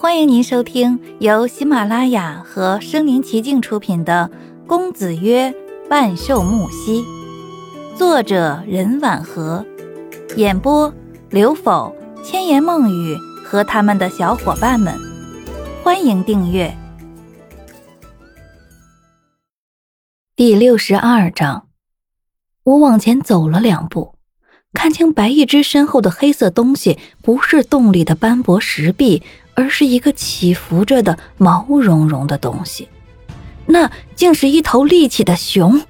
欢迎您收听由喜马拉雅和声临其境出品的《公子曰万寿木兮》，作者任婉和，演播刘否、千言梦语和他们的小伙伴们。欢迎订阅。第六十二章，我往前走了两步，看清白一只身后的黑色东西，不是洞里的斑驳石壁。而是一个起伏着的毛茸茸的东西，那竟是一头立起的熊。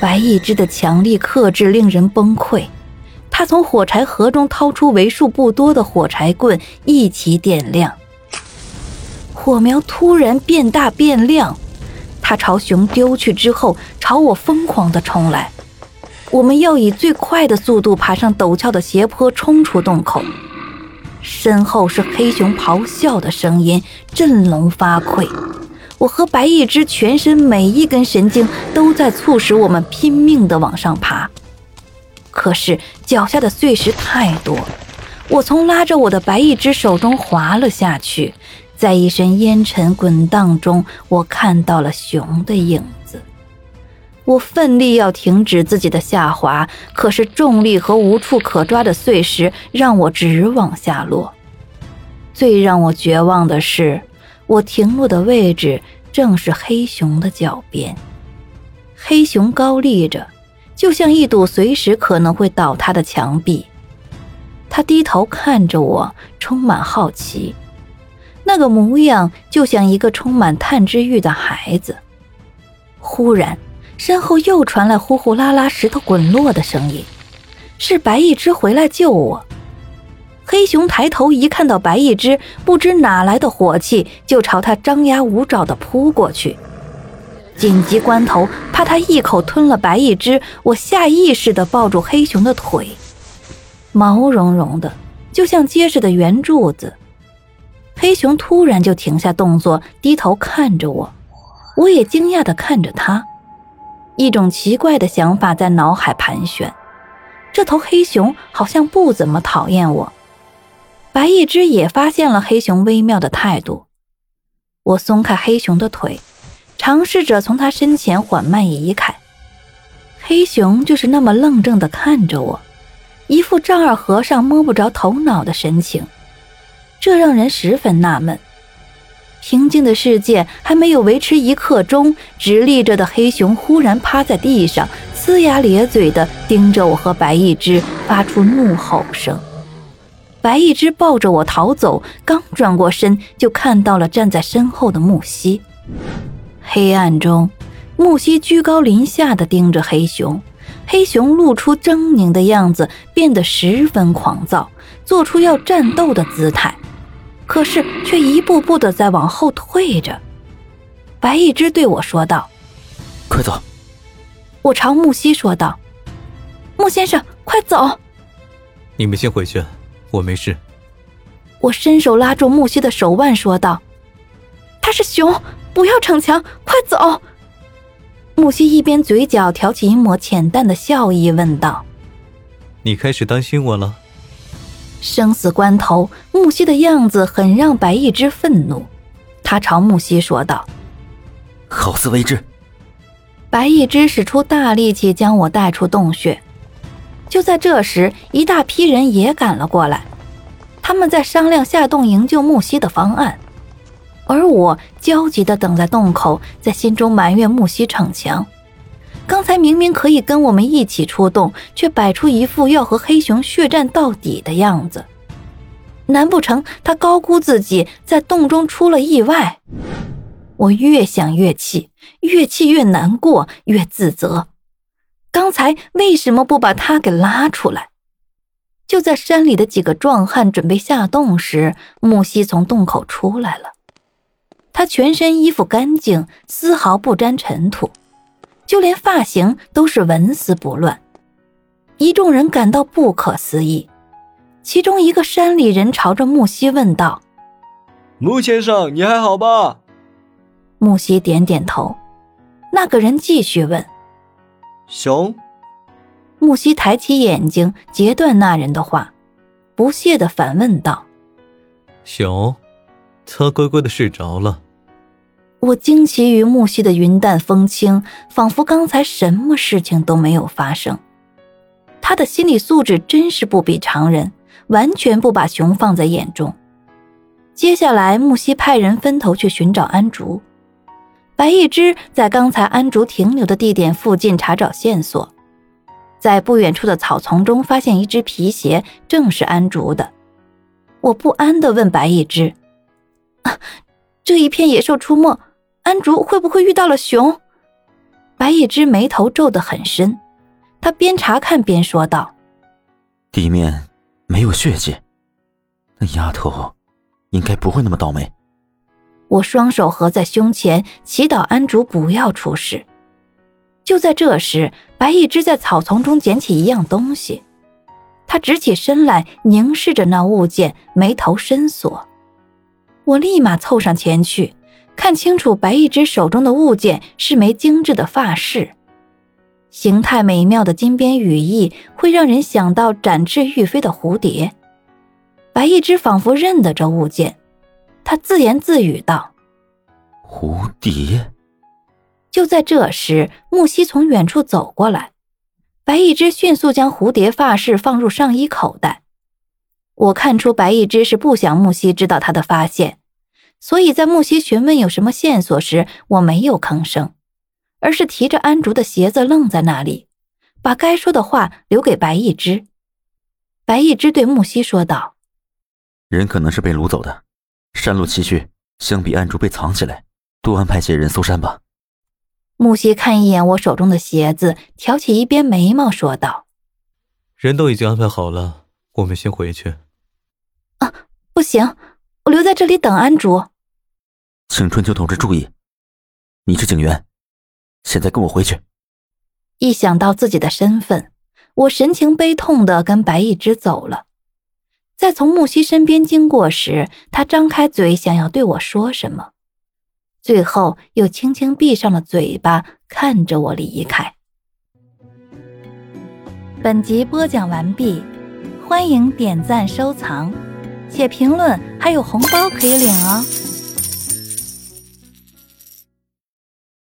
白一只的强力克制令人崩溃。他从火柴盒中掏出为数不多的火柴棍，一起点亮。火苗突然变大变亮，他朝熊丢去之后，朝我疯狂地冲来。我们要以最快的速度爬上陡峭的斜坡，冲出洞口。身后是黑熊咆哮的声音，振聋发聩。我和白一只全身每一根神经都在促使我们拼命地往上爬，可是脚下的碎石太多，我从拉着我的白一只手中滑了下去。在一身烟尘滚荡中，我看到了熊的影。我奋力要停止自己的下滑，可是重力和无处可抓的碎石让我直往下落。最让我绝望的是，我停落的位置正是黑熊的脚边。黑熊高立着，就像一堵随时可能会倒塌的墙壁。他低头看着我，充满好奇，那个模样就像一个充满探知欲的孩子。忽然。身后又传来呼呼啦啦石头滚落的声音，是白一只回来救我。黑熊抬头一看到白一只，不知哪来的火气，就朝他张牙舞爪地扑过去。紧急关头，怕他一口吞了白一只，我下意识地抱住黑熊的腿，毛茸茸的，就像结实的圆柱子。黑熊突然就停下动作，低头看着我，我也惊讶地看着他。一种奇怪的想法在脑海盘旋，这头黑熊好像不怎么讨厌我。白一只也发现了黑熊微妙的态度。我松开黑熊的腿，尝试着从他身前缓慢移开。黑熊就是那么愣怔地看着我，一副丈二和尚摸不着头脑的神情，这让人十分纳闷。平静的世界还没有维持一刻钟，直立着的黑熊忽然趴在地上，呲牙咧嘴地盯着我和白一只，发出怒吼声。白一只抱着我逃走，刚转过身，就看到了站在身后的木西。黑暗中，木西居高临下地盯着黑熊，黑熊露出狰狞的样子，变得十分狂躁，做出要战斗的姿态。可是却一步步的在往后退着。白一只对我说道：“快走！”我朝木西说道：“木先生，快走！”你们先回去，我没事。我伸手拉住木西的手腕说道：“他是熊，不要逞强，快走！”木西一边嘴角挑起一抹浅淡的笑意，问道：“你开始担心我了？”生死关头，木西的样子很让白一之愤怒。他朝木西说道：“好自为之。”白一之使出大力气将我带出洞穴。就在这时，一大批人也赶了过来，他们在商量下洞营救木西的方案，而我焦急地等在洞口，在心中埋怨木西逞强。刚才明明可以跟我们一起出动，却摆出一副要和黑熊血战到底的样子。难不成他高估自己，在洞中出了意外？我越想越气，越气越难过，越自责。刚才为什么不把他给拉出来？就在山里的几个壮汉准备下洞时，木西从洞口出来了。他全身衣服干净，丝毫不沾尘土。就连发型都是纹丝不乱，一众人感到不可思议。其中一个山里人朝着木西问道：“木先生，你还好吧？”木西点点头。那个人继续问：“熊？”木西抬起眼睛截断那人的话，不屑的反问道：“熊？他乖乖的睡着了。我惊奇于木西的云淡风轻，仿佛刚才什么事情都没有发生。他的心理素质真是不比常人，完全不把熊放在眼中。接下来，木西派人分头去寻找安竹。白一之在刚才安竹停留的地点附近查找线索，在不远处的草丛中发现一只皮鞋，正是安竹的。我不安地问白一之：“啊，这一片野兽出没。”安竹会不会遇到了熊？白一只眉头皱得很深，他边查看边说道：“地面没有血迹，那丫头应该不会那么倒霉。”我双手合在胸前，祈祷安竹不要出事。就在这时，白一只在草丛中捡起一样东西，他直起身来凝视着那物件，眉头深锁。我立马凑上前去。看清楚，白一只手中的物件是枚精致的发饰，形态美妙的金边羽翼会让人想到展翅欲飞的蝴蝶。白一只仿佛认得这物件，他自言自语道：“蝴蝶。”就在这时，木西从远处走过来，白一只迅速将蝴蝶发饰放入上衣口袋。我看出白一只是不想木西知道他的发现。所以在木西询问有什么线索时，我没有吭声，而是提着安竹的鞋子愣在那里，把该说的话留给白一之。白一之对木西说道：“人可能是被掳走的，山路崎岖，相比安竹被藏起来，多安排些人搜山吧。”木西看一眼我手中的鞋子，挑起一边眉毛说道：“人都已经安排好了，我们先回去。”啊，不行，我留在这里等安竹。请春秋同志注意，你是警员，现在跟我回去。一想到自己的身份，我神情悲痛的跟白一之走了。在从木西身边经过时，他张开嘴想要对我说什么，最后又轻轻闭上了嘴巴，看着我离开。本集播讲完毕，欢迎点赞、收藏，写评论，还有红包可以领哦。